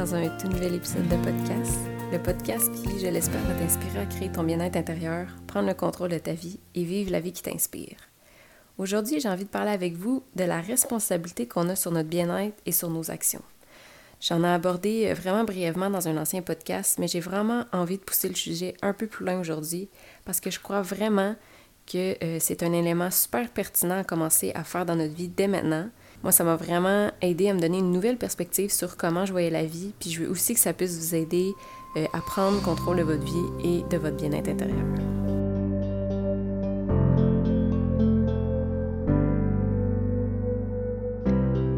dans un tout nouvel épisode de podcast. Le podcast qui, je l'espère, va t'inspirer à créer ton bien-être intérieur, prendre le contrôle de ta vie et vivre la vie qui t'inspire. Aujourd'hui, j'ai envie de parler avec vous de la responsabilité qu'on a sur notre bien-être et sur nos actions. J'en ai abordé euh, vraiment brièvement dans un ancien podcast, mais j'ai vraiment envie de pousser le sujet un peu plus loin aujourd'hui parce que je crois vraiment que euh, c'est un élément super pertinent à commencer à faire dans notre vie dès maintenant moi, ça m'a vraiment aidé à me donner une nouvelle perspective sur comment je voyais la vie, puis je veux aussi que ça puisse vous aider euh, à prendre contrôle de votre vie et de votre bien-être intérieur.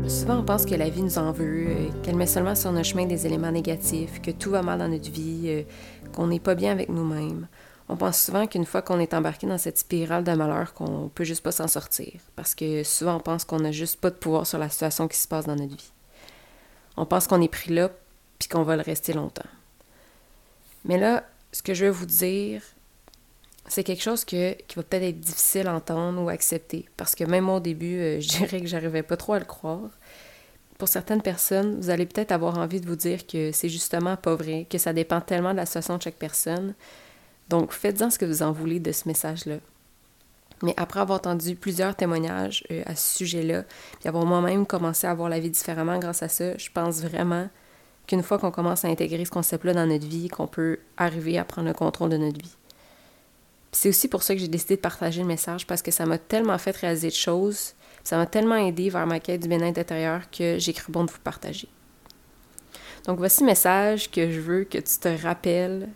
Souvent, on pense que la vie nous en veut, euh, qu'elle met seulement sur notre chemin des éléments négatifs, que tout va mal dans notre vie, euh, qu'on n'est pas bien avec nous-mêmes on pense souvent qu'une fois qu'on est embarqué dans cette spirale de malheur, qu'on peut juste pas s'en sortir. Parce que souvent, on pense qu'on n'a juste pas de pouvoir sur la situation qui se passe dans notre vie. On pense qu'on est pris là, puis qu'on va le rester longtemps. Mais là, ce que je veux vous dire, c'est quelque chose qui va peut-être être difficile à entendre ou à accepter. Parce que même au début, euh, je dirais que j'arrivais pas trop à le croire. Pour certaines personnes, vous allez peut-être avoir envie de vous dire que c'est justement pas vrai, que ça dépend tellement de la situation de chaque personne, donc, faites-en ce que vous en voulez de ce message-là. Mais après avoir entendu plusieurs témoignages euh, à ce sujet-là, puis avoir moi-même commencé à voir la vie différemment grâce à ça, je pense vraiment qu'une fois qu'on commence à intégrer ce concept-là dans notre vie, qu'on peut arriver à prendre le contrôle de notre vie. C'est aussi pour ça que j'ai décidé de partager le message, parce que ça m'a tellement fait réaliser de choses, ça m'a tellement aidé vers ma quête du bien-être intérieur que j'ai cru bon de vous partager. Donc voici le message que je veux que tu te rappelles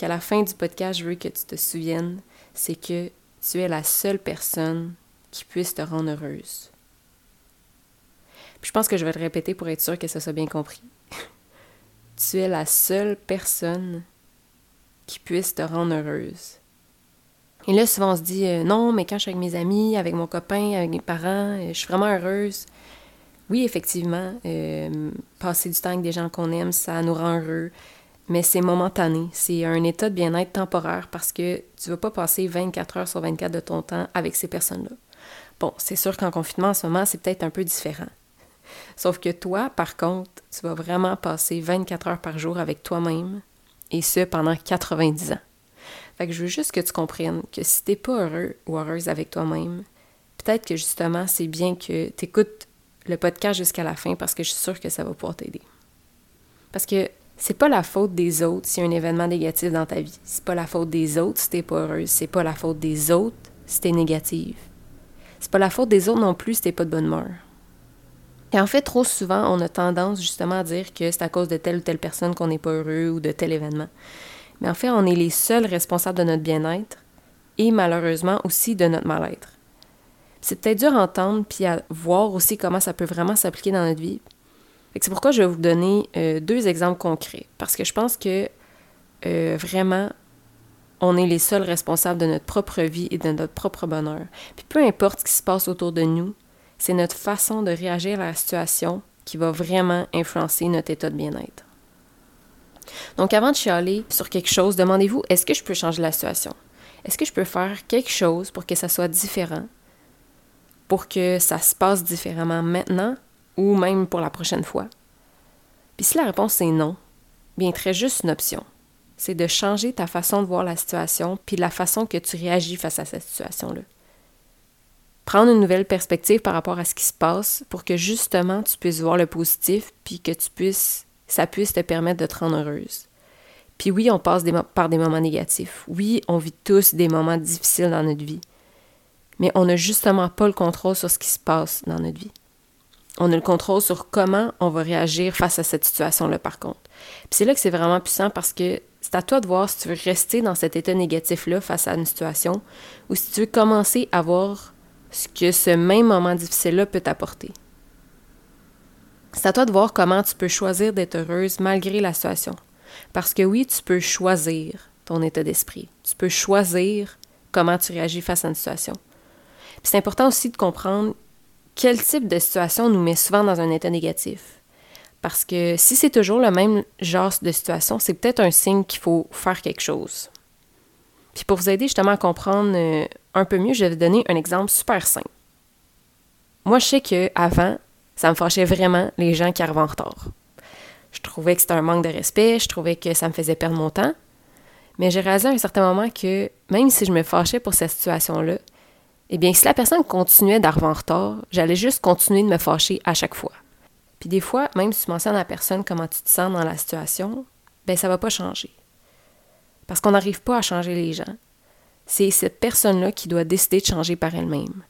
qu'à la fin du podcast, je veux que tu te souviennes, c'est que tu es la seule personne qui puisse te rendre heureuse. Puis je pense que je vais le répéter pour être sûr que ça soit bien compris. tu es la seule personne qui puisse te rendre heureuse. Et là, souvent, on se dit euh, non, mais quand je suis avec mes amis, avec mon copain, avec mes parents, euh, je suis vraiment heureuse. Oui, effectivement, euh, passer du temps avec des gens qu'on aime, ça nous rend heureux mais c'est momentané. C'est un état de bien-être temporaire parce que tu ne vas pas passer 24 heures sur 24 de ton temps avec ces personnes-là. Bon, c'est sûr qu'en confinement en ce moment, c'est peut-être un peu différent. Sauf que toi, par contre, tu vas vraiment passer 24 heures par jour avec toi-même, et ce pendant 90 ans. Fait que je veux juste que tu comprennes que si t'es pas heureux ou heureuse avec toi-même, peut-être que justement, c'est bien que tu écoutes le podcast jusqu'à la fin parce que je suis sûre que ça va pouvoir t'aider. Parce que c'est pas la faute des autres s'il y a un événement négatif dans ta vie. C'est pas la faute des autres si t'es pas heureuse. C'est pas la faute des autres si t'es négative. C'est pas la faute des autres non plus si t'es pas de bonne humeur. Et en fait, trop souvent, on a tendance justement à dire que c'est à cause de telle ou telle personne qu'on n'est pas heureux ou de tel événement. Mais en fait, on est les seuls responsables de notre bien-être et malheureusement aussi de notre mal-être. C'est peut-être dur à entendre puis à voir aussi comment ça peut vraiment s'appliquer dans notre vie. C'est pourquoi je vais vous donner euh, deux exemples concrets, parce que je pense que euh, vraiment, on est les seuls responsables de notre propre vie et de notre propre bonheur. Puis peu importe ce qui se passe autour de nous, c'est notre façon de réagir à la situation qui va vraiment influencer notre état de bien-être. Donc avant de chialer sur quelque chose, demandez-vous, est-ce que je peux changer la situation? Est-ce que je peux faire quelque chose pour que ça soit différent? Pour que ça se passe différemment maintenant ou même pour la prochaine fois? Puis si la réponse est non, bien très juste une option. C'est de changer ta façon de voir la situation puis la façon que tu réagis face à cette situation-là. Prendre une nouvelle perspective par rapport à ce qui se passe pour que justement tu puisses voir le positif puis que tu puisses, ça puisse te permettre de te rendre heureuse. Puis oui, on passe par des moments négatifs. Oui, on vit tous des moments difficiles dans notre vie. Mais on n'a justement pas le contrôle sur ce qui se passe dans notre vie on a le contrôle sur comment on va réagir face à cette situation-là, par contre. Puis c'est là que c'est vraiment puissant parce que c'est à toi de voir si tu veux rester dans cet état négatif-là face à une situation ou si tu veux commencer à voir ce que ce même moment difficile-là peut t'apporter. C'est à toi de voir comment tu peux choisir d'être heureuse malgré la situation. Parce que oui, tu peux choisir ton état d'esprit. Tu peux choisir comment tu réagis face à une situation. Puis c'est important aussi de comprendre quel type de situation nous met souvent dans un état négatif? Parce que si c'est toujours le même genre de situation, c'est peut-être un signe qu'il faut faire quelque chose. Puis pour vous aider justement à comprendre euh, un peu mieux, je vais vous donner un exemple super simple. Moi, je sais qu'avant, ça me fâchait vraiment les gens qui arrivaient en retard. Je trouvais que c'était un manque de respect, je trouvais que ça me faisait perdre mon temps. Mais j'ai réalisé à un certain moment que même si je me fâchais pour cette situation-là, eh bien, si la personne continuait d'arriver en retard, j'allais juste continuer de me fâcher à chaque fois. Puis des fois, même si tu mentionnes à la personne comment tu te sens dans la situation, ben ça va pas changer. Parce qu'on n'arrive pas à changer les gens. C'est cette personne-là qui doit décider de changer par elle-même.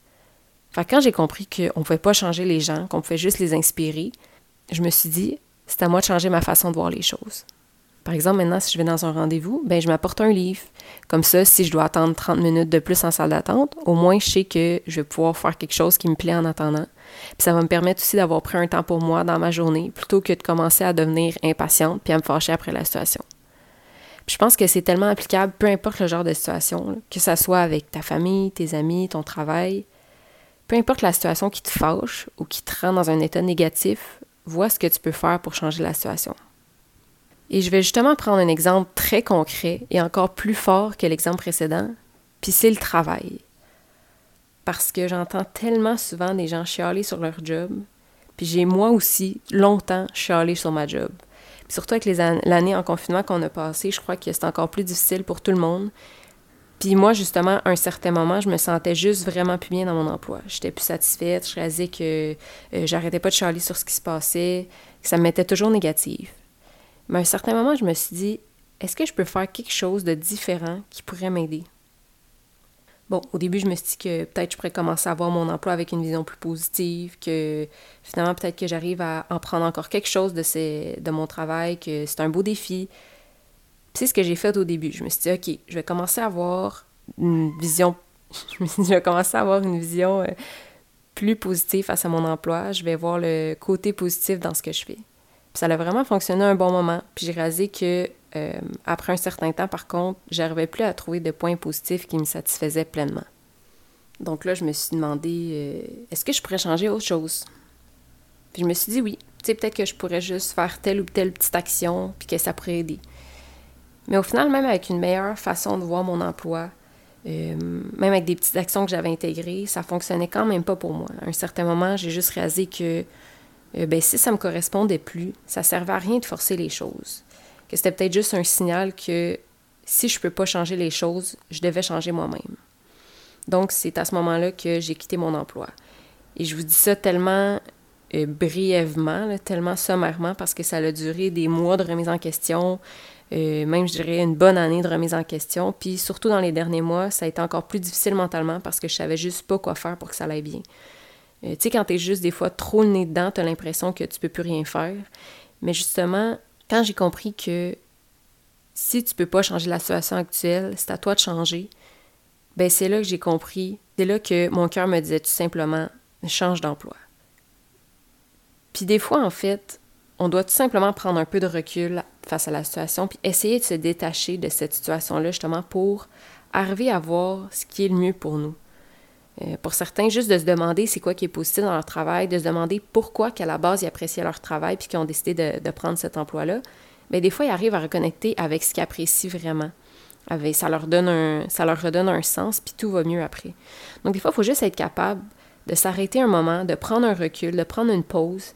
Fait quand j'ai compris qu'on ne pouvait pas changer les gens, qu'on pouvait juste les inspirer, je me suis dit, c'est à moi de changer ma façon de voir les choses. Par exemple, maintenant, si je vais dans un rendez-vous, ben je m'apporte un livre. Comme ça, si je dois attendre 30 minutes de plus en salle d'attente, au moins je sais que je vais pouvoir faire quelque chose qui me plaît en attendant. Puis ça va me permettre aussi d'avoir pris un temps pour moi dans ma journée, plutôt que de commencer à devenir impatiente puis à me fâcher après la situation. Puis je pense que c'est tellement applicable, peu importe le genre de situation, que ce soit avec ta famille, tes amis, ton travail. Peu importe la situation qui te fâche ou qui te rend dans un état négatif, vois ce que tu peux faire pour changer la situation. Et je vais justement prendre un exemple très concret et encore plus fort que l'exemple précédent, puis c'est le travail. Parce que j'entends tellement souvent des gens chialer sur leur job, puis j'ai moi aussi longtemps chialé sur ma job. Puis surtout avec l'année en confinement qu'on a passé, je crois que c'est encore plus difficile pour tout le monde. Puis moi, justement, à un certain moment, je me sentais juste vraiment plus bien dans mon emploi. J'étais plus satisfaite, je réalisais que euh, j'arrêtais pas de chialer sur ce qui se passait, que ça me mettait toujours négative. Mais à un certain moment, je me suis dit, est-ce que je peux faire quelque chose de différent qui pourrait m'aider? Bon, au début, je me suis dit que peut-être je pourrais commencer à voir mon emploi avec une vision plus positive, que finalement, peut-être que j'arrive à en prendre encore quelque chose de, de mon travail, que c'est un beau défi. C'est ce que j'ai fait au début. Je me suis dit, OK, je vais commencer à avoir une vision, je me suis dit, je vais commencer à avoir une vision euh, plus positive face à mon emploi. Je vais voir le côté positif dans ce que je fais ça a vraiment fonctionné un bon moment. Puis j'ai réalisé que euh, après un certain temps, par contre, j'arrivais plus à trouver de points positifs qui me satisfaisaient pleinement. Donc là, je me suis demandé euh, est-ce que je pourrais changer autre chose? Puis je me suis dit oui. Tu sais, peut-être que je pourrais juste faire telle ou telle petite action, puis que ça pourrait aider. Mais au final, même avec une meilleure façon de voir mon emploi, euh, même avec des petites actions que j'avais intégrées, ça fonctionnait quand même pas pour moi. À un certain moment, j'ai juste réalisé que euh, ben, si ça me correspondait plus, ça servait à rien de forcer les choses. Que c'était peut-être juste un signal que si je peux pas changer les choses, je devais changer moi-même. Donc, c'est à ce moment-là que j'ai quitté mon emploi. Et je vous dis ça tellement euh, brièvement, tellement sommairement, parce que ça a duré des mois de remise en question, euh, même je dirais une bonne année de remise en question. Puis surtout dans les derniers mois, ça a été encore plus difficile mentalement parce que je savais juste pas quoi faire pour que ça aille bien. Euh, tu sais, quand t'es juste des fois trop le nez dedans, t'as l'impression que tu peux plus rien faire. Mais justement, quand j'ai compris que si tu peux pas changer la situation actuelle, c'est à toi de changer, ben c'est là que j'ai compris, c'est là que mon cœur me disait tout simplement change d'emploi. Puis des fois, en fait, on doit tout simplement prendre un peu de recul face à la situation, puis essayer de se détacher de cette situation-là, justement, pour arriver à voir ce qui est le mieux pour nous. Euh, pour certains, juste de se demander c'est quoi qui est positif dans leur travail, de se demander pourquoi qu'à la base ils appréciaient leur travail puis qu'ils ont décidé de, prendre cet emploi-là, mais des fois ils arrivent à reconnecter avec ce qu'ils apprécient vraiment. ça, leur donne un, ça leur redonne un sens puis tout va mieux après. Donc des fois, il faut juste être capable de s'arrêter un moment, de prendre un recul, de prendre une pause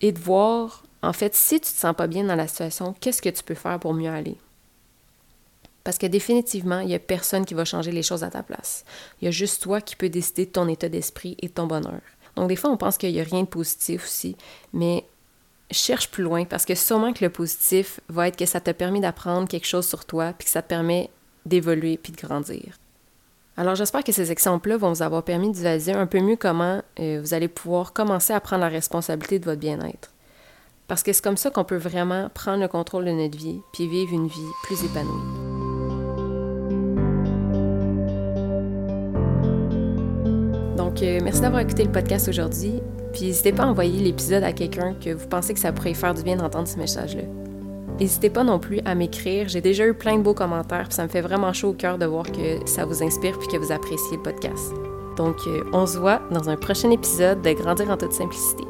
et de voir, en fait, si tu te sens pas bien dans la situation, qu'est-ce que tu peux faire pour mieux aller? Parce que définitivement, il n'y a personne qui va changer les choses à ta place. Il y a juste toi qui peux décider de ton état d'esprit et de ton bonheur. Donc des fois, on pense qu'il n'y a rien de positif aussi, mais cherche plus loin parce que sûrement que le positif va être que ça t'a permis d'apprendre quelque chose sur toi, puis que ça te permet d'évoluer puis de grandir. Alors j'espère que ces exemples-là vont vous avoir permis de un peu mieux comment euh, vous allez pouvoir commencer à prendre la responsabilité de votre bien-être. Parce que c'est comme ça qu'on peut vraiment prendre le contrôle de notre vie puis vivre une vie plus épanouie. Euh, merci d'avoir écouté le podcast aujourd'hui. Puis, n'hésitez pas à envoyer l'épisode à quelqu'un que vous pensez que ça pourrait faire du bien d'entendre ce message-là. N'hésitez pas non plus à m'écrire. J'ai déjà eu plein de beaux commentaires, puis ça me fait vraiment chaud au cœur de voir que ça vous inspire puis que vous appréciez le podcast. Donc, euh, on se voit dans un prochain épisode de Grandir en toute simplicité.